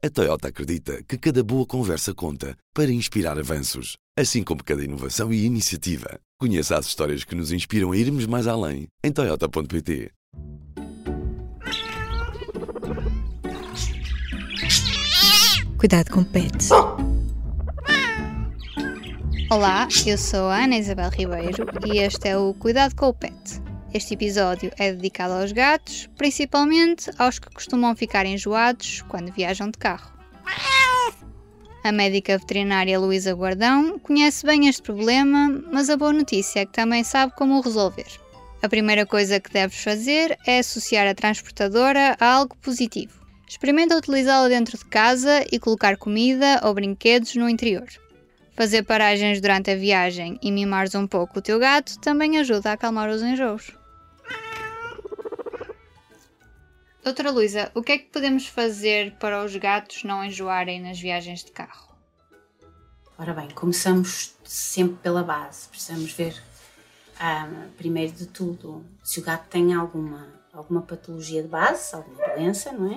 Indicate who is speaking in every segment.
Speaker 1: A Toyota acredita que cada boa conversa conta para inspirar avanços, assim como cada inovação e iniciativa. Conheça as histórias que nos inspiram a irmos mais além em Toyota.pt.
Speaker 2: Cuidado com pets.
Speaker 3: Olá, eu sou a Ana Isabel Ribeiro e este é o Cuidado com o Pet. Este episódio é dedicado aos gatos, principalmente aos que costumam ficar enjoados quando viajam de carro. A médica veterinária Luísa Guardão conhece bem este problema, mas a boa notícia é que também sabe como o resolver. A primeira coisa que deves fazer é associar a transportadora a algo positivo. Experimenta utilizá-la dentro de casa e colocar comida ou brinquedos no interior. Fazer paragens durante a viagem e mimares um pouco o teu gato também ajuda a acalmar os enjoos. Doutora Luísa, o que é que podemos fazer para os gatos não enjoarem nas viagens de carro?
Speaker 4: Ora bem, começamos sempre pela base. Precisamos ver, primeiro de tudo, se o gato tem alguma, alguma patologia de base, alguma doença, não é?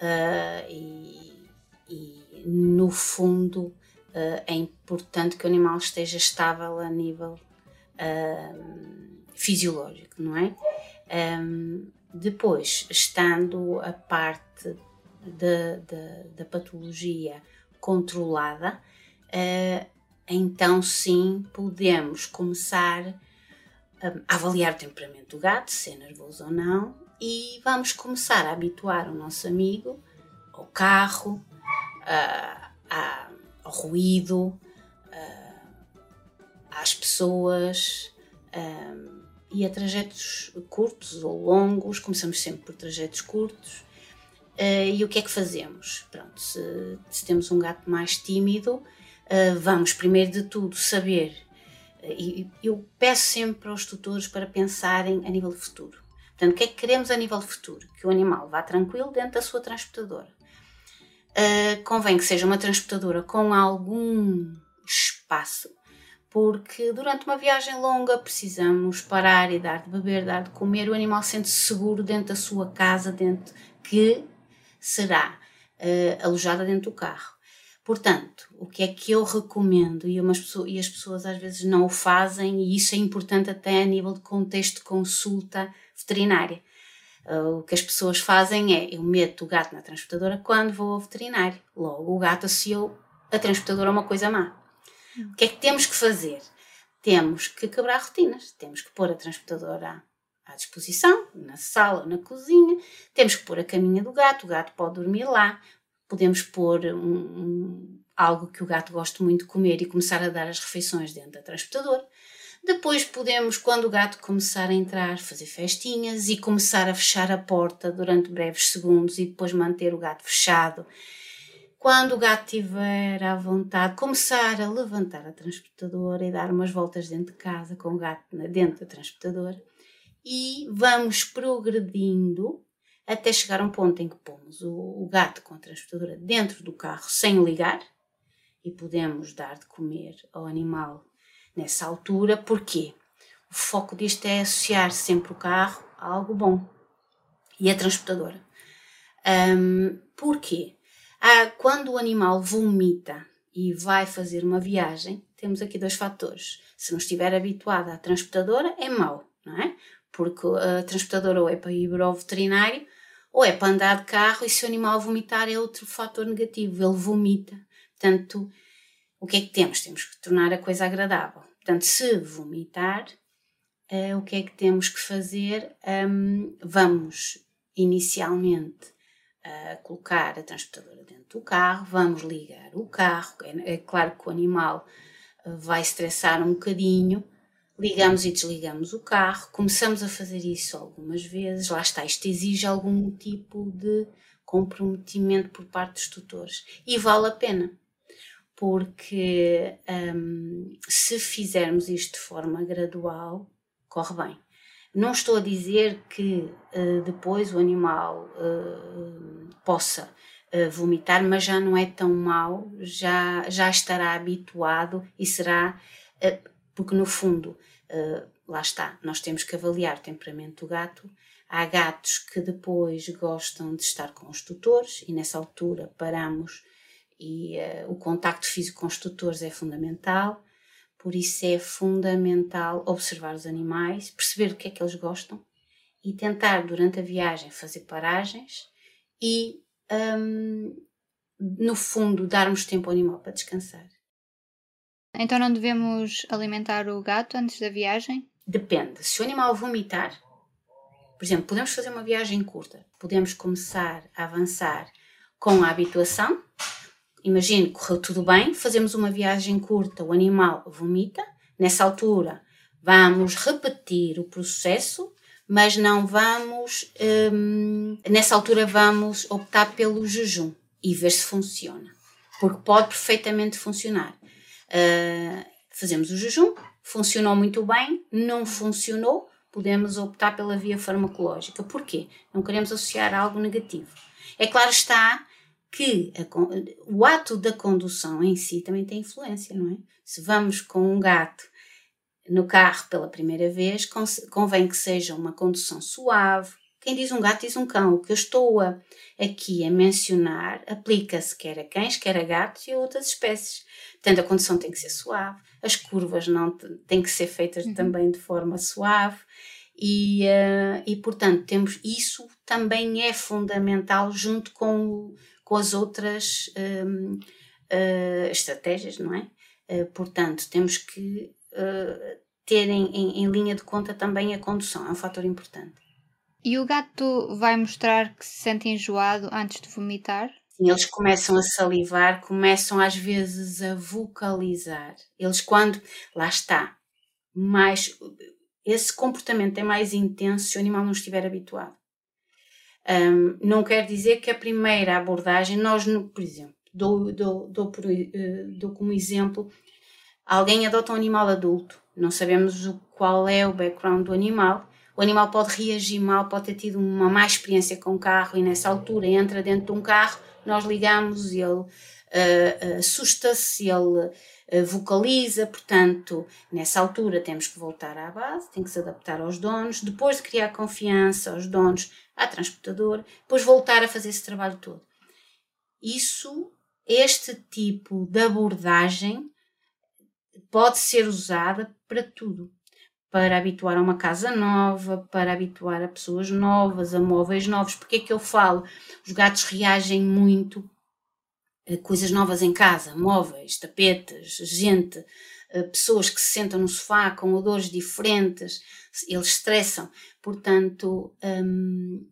Speaker 4: Uh, e, e, no fundo, é importante que o animal esteja estável a nível uh, fisiológico, não é? Um, depois, estando a parte da patologia controlada, uh, então sim podemos começar a avaliar o temperamento do gato, se é nervoso ou não, e vamos começar a habituar o nosso amigo ao carro, a, ao ruído, uh, às pessoas e a trajetos curtos ou longos, começamos sempre por trajetos curtos. Uh, e o que é que fazemos? Pronto, se, se temos um gato mais tímido, vamos primeiro de tudo saber, e eu peço sempre aos tutores para pensarem a nível futuro. Portanto, o que é que queremos a nível futuro? Que o animal vá tranquilo dentro da sua transportadora. Convém que seja uma transportadora com algum espaço porque durante uma viagem longa precisamos parar e dar de beber, dar de comer, o animal sente-se seguro dentro da sua casa, dentro que será uh, alojada dentro do carro. Portanto, o que é que eu recomendo, e, pessoas, e as pessoas às vezes não o fazem, e isso é importante até a nível de contexto de consulta veterinária. Uh, o que as pessoas fazem é, eu meto o gato na transportadora quando vou ao veterinário. Logo, o gato associou a transportadora a uma coisa má. O que é que temos que fazer? Temos que quebrar rotinas, temos que pôr a transportadora à disposição, na sala, na cozinha, temos que pôr a caminha do gato, o gato pode dormir lá, podemos pôr um, um, algo que o gato gosta muito de comer e começar a dar as refeições dentro da transportadora. Depois podemos, quando o gato começar a entrar, fazer festinhas e começar a fechar a porta durante breves segundos e depois manter o gato fechado. Quando o gato estiver à vontade, começar a levantar a transportadora e dar umas voltas dentro de casa com o gato dentro da transportadora e vamos progredindo até chegar a um ponto em que pomos o gato com a transportadora dentro do carro sem ligar e podemos dar de comer ao animal nessa altura. Porquê? O foco disto é associar sempre o carro a algo bom e a transportadora. Um, porquê? Ah, quando o animal vomita e vai fazer uma viagem, temos aqui dois fatores. Se não estiver habituado à transportadora, é mau, não é? Porque a transportadora ou é para ir ao veterinário ou é para andar de carro e se o animal vomitar é outro fator negativo, ele vomita. Portanto, o que é que temos? Temos que tornar a coisa agradável. Portanto, se vomitar, uh, o que é que temos que fazer? Um, vamos inicialmente a colocar a transportadora dentro do carro, vamos ligar o carro. É, é claro que o animal eh, vai estressar um bocadinho, ligamos e desligamos o carro, começamos a fazer isso algumas vezes, lá está, isto exige algum tipo de comprometimento por parte dos tutores e vale a pena, porque hum, se fizermos isto de forma gradual, corre bem. Não estou a dizer que uh, depois o animal uh, possa uh, vomitar, mas já não é tão mau, já, já estará habituado e será, porque no fundo, lá está, nós temos que avaliar o temperamento do gato Há gatos que depois gostam de estar com os tutores e nessa altura paramos e uh, o contacto físico com os tutores é fundamental. Por isso é fundamental observar os animais, perceber o que é que eles gostam e tentar durante a viagem fazer paragens e um, no fundo darmos tempo ao animal para descansar.
Speaker 3: Então não devemos alimentar o gato antes da viagem?
Speaker 4: Depende. Se o animal vomitar, por exemplo, podemos fazer uma viagem curta. Podemos começar a avançar com a habituação. Imagine, correu tudo bem, fazemos uma viagem curta, o animal vomita. Nessa altura, vamos repetir o processo, mas não vamos. Hum, nessa altura, vamos optar pelo jejum e ver se funciona. Porque pode perfeitamente funcionar. Uh, fazemos o jejum, funcionou muito bem, não funcionou, podemos optar pela via farmacológica. Porquê? Não queremos associar algo negativo. É claro está que a, o ato da condução em si também tem influência, não é? Se vamos com um gato no carro pela primeira vez, convém que seja uma condução suave. Quem diz um gato diz um cão. O que eu estou a, aqui a mencionar aplica-se quer a cães, quer a gatos e a outras espécies. Portanto, a condução tem que ser suave, as curvas não têm que ser feitas uhum. também de forma suave. E, uh, e portanto temos isso também é fundamental junto com, com as outras um, uh, eh, estratégias, não é? Uh, portanto, temos que ter em, em, em linha de conta também a condução, é um fator importante.
Speaker 3: E o gato vai mostrar que se sente enjoado antes de vomitar?
Speaker 4: Eles começam a salivar, começam às vezes a vocalizar. Eles, quando. Lá está. Mais. Esse comportamento é mais intenso se o animal não estiver habituado. Um, não quer dizer que a primeira abordagem, nós, por exemplo, dou, dou, dou, por, uh, dou como exemplo, alguém adota um animal adulto, não sabemos o, qual é o background do animal, o animal pode reagir mal, pode ter tido uma má experiência com o carro e nessa altura entra dentro de um carro, nós ligamos ele uh, assusta-se, ele vocaliza, portanto, nessa altura temos que voltar à base, tem que se adaptar aos donos, depois de criar confiança aos donos, à transportadora, depois voltar a fazer esse trabalho todo. Isso, este tipo de abordagem pode ser usada para tudo para habituar a uma casa nova, para habituar a pessoas novas, a móveis novos. Porque é que eu falo? Os gatos reagem muito coisas novas em casa, móveis, tapetes, gente, pessoas que se sentam no sofá com odores diferentes, eles estressam. Portanto, hum,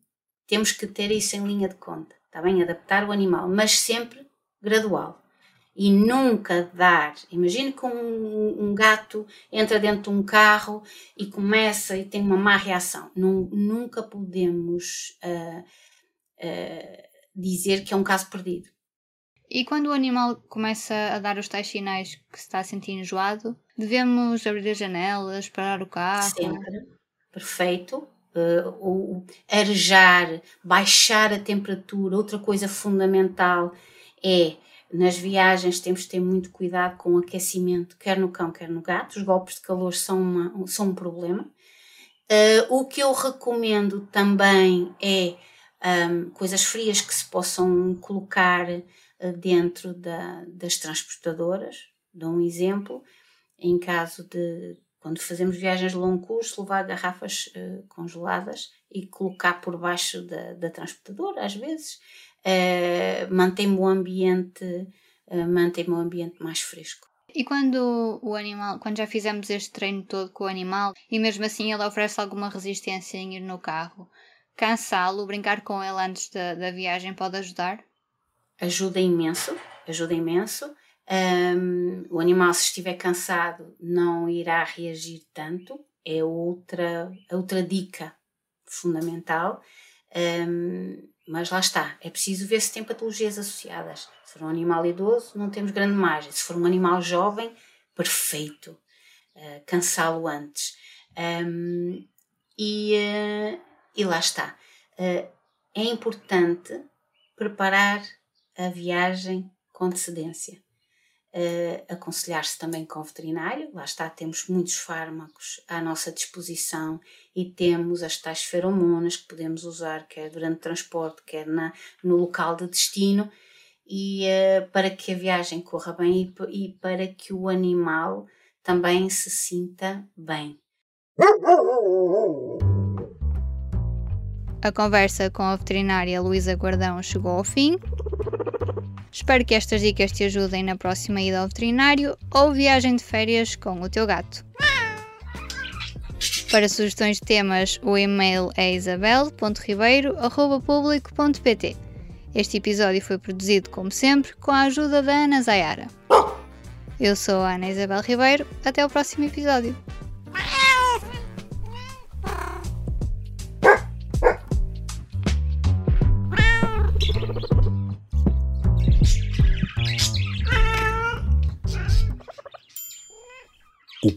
Speaker 4: temos que ter isso em linha de conta, está bem? Adaptar o animal, mas sempre gradual e nunca dar. Imagine que um, um, gato entra dentro de um carro e começa e tem uma má reação. nunca podemos uh, uh, dizer que é um caso perdido.
Speaker 3: E quando o animal começa a dar os tais sinais que se está a sentir enjoado, devemos abrir as janelas, parar o carro?
Speaker 4: Sempre. Perfeito. Uh, o arejar, baixar a temperatura. Outra coisa fundamental é nas viagens temos de ter muito cuidado com o aquecimento, quer no cão, quer no gato. Os golpes de calor são, uma, são um problema. Uh, o que eu recomendo também é um, coisas frias que se possam colocar dentro da, das transportadoras. Dou um exemplo, em caso de quando fazemos viagens de longo curso, levar garrafas uh, congeladas e colocar por baixo da, da transportadora, às vezes, uh, mantém o ambiente, uh, mantém o ambiente mais fresco.
Speaker 3: E quando o animal, quando já fizemos este treino todo com o animal e mesmo assim ele oferece alguma resistência em ir no carro, cansá-lo, brincar com ele antes da, da viagem pode ajudar?
Speaker 4: Ajuda imenso, ajuda imenso. Um, o animal, se estiver cansado, não irá reagir tanto. É outra, outra dica fundamental. Um, mas lá está, é preciso ver se tem patologias associadas. Se for um animal idoso, não temos grande margem. Se for um animal jovem, perfeito. Uh, Cansá-lo antes. Um, e, uh, e lá está. Uh, é importante preparar a viagem com antecedência. uh, aconselhar-se também com o veterinário. Lá está, temos muitos fármacos à nossa disposição e temos as tais feromonas que podemos usar, quer durante o transporte, quer na, no local de destino, e uh, para que a viagem corra bem e, e para que o animal também se sinta bem.
Speaker 3: A conversa com a veterinária Luísa Guardão chegou ao fim. Espero que estas dicas te ajudem na próxima ida ao veterinário ou viagem de férias com o teu gato. Para sugestões de temas, o e-mail é isabel.ribeiro.publico.pt. Este episódio foi produzido, como sempre, com a ajuda da Ana Zayara. Eu sou a Ana Isabel Ribeiro. Até o próximo episódio.